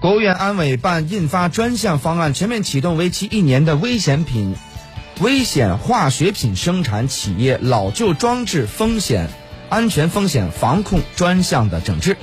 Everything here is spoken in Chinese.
国务院安委办印发专项方案全面启动为期一年的危险品危险化学品生产企业老旧装置风险安全风险防控专项的整治。